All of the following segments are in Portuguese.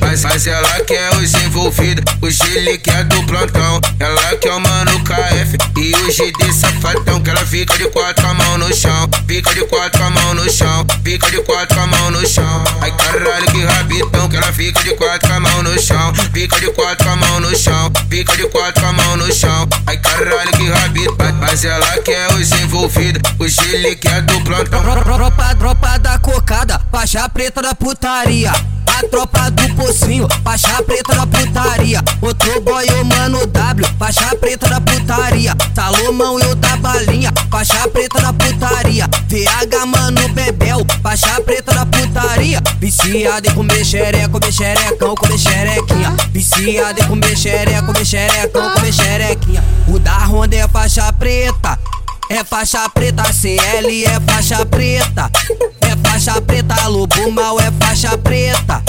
Mas, mas ela quer os envolvidos, o que é do plantão. Ela quer o mano KF e o GD safadão. Que ela fica de quatro a mão no chão, fica de quatro a mão no chão, fica de quatro a mão no chão. Ai caralho, que rabitão, que ela fica de quatro a mão no chão, fica de quatro a mão no chão, fica de quatro mas ela quer os envolvidos, o Gile que é do plantão. Tropa, da cocada, faixa preta da putaria. A tropa do pocinho, faixa preta da putaria. Outro boy, o mano W, faixa preta da putaria. Salomão e o da balinha, faixa preta da putaria. VH, mano, Bebel, faixa preta da putaria. Viciado em comer xereca, comer xerecão, comer xerequinha. Viciado em comer xereca, comer xerecão, comer xerequinha. O da Honda é faixa preta. É faixa preta, CL é faixa preta. É faixa preta, lobo mal é faixa preta.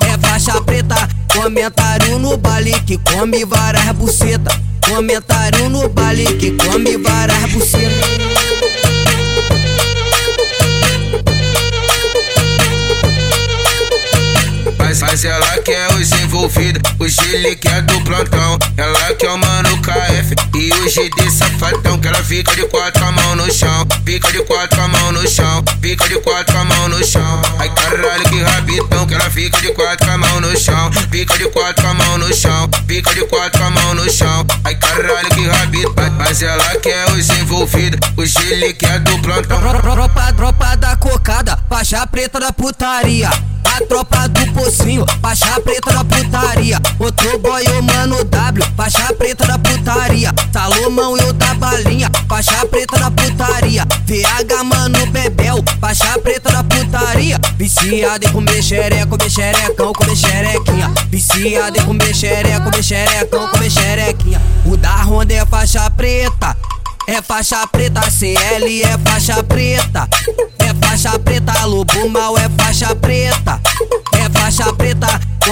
É faixa preta, comentário no baile que come várias buceta. Comentário no baile que come várias buceta. Mas, mas ela quer os envolvidos, o Gile que é do plantão. Ela quer o mano KF e o GD safadão. Que ela fica de quatro a mão no chão, fica de quatro a mão no chão, fica de quatro a mão no chão. Ai caralho, que rabitão, que ela fica de quatro a mão no chão, fica de quatro a mão no chão, fica de quatro a mão no chão. Ai caralho, que rabitão, mas ela quer os envolvidos, Gile que é do plantão. Tropa, tropa da cocada, faixa preta da putaria. Tropa do pocinho, faixa preta da putaria. Outro boy, o mano W, faixa preta da putaria. Salomão e o da balinha, faixa preta da putaria. VH, mano, Bebel, faixa preta da putaria. Viciado em comer xereca, comer xerecão, comer xerequinha. Viciado em comer xereca, comer xerecão, comer xerequinha. O da Honda é faixa preta. É faixa preta, CL é faixa preta. É faixa preta, lobo mal é faixa preta.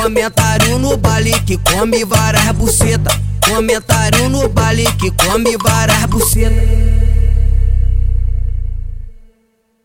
Comentário no baile que come várias buceta. Comentário no baile que come várias buceta.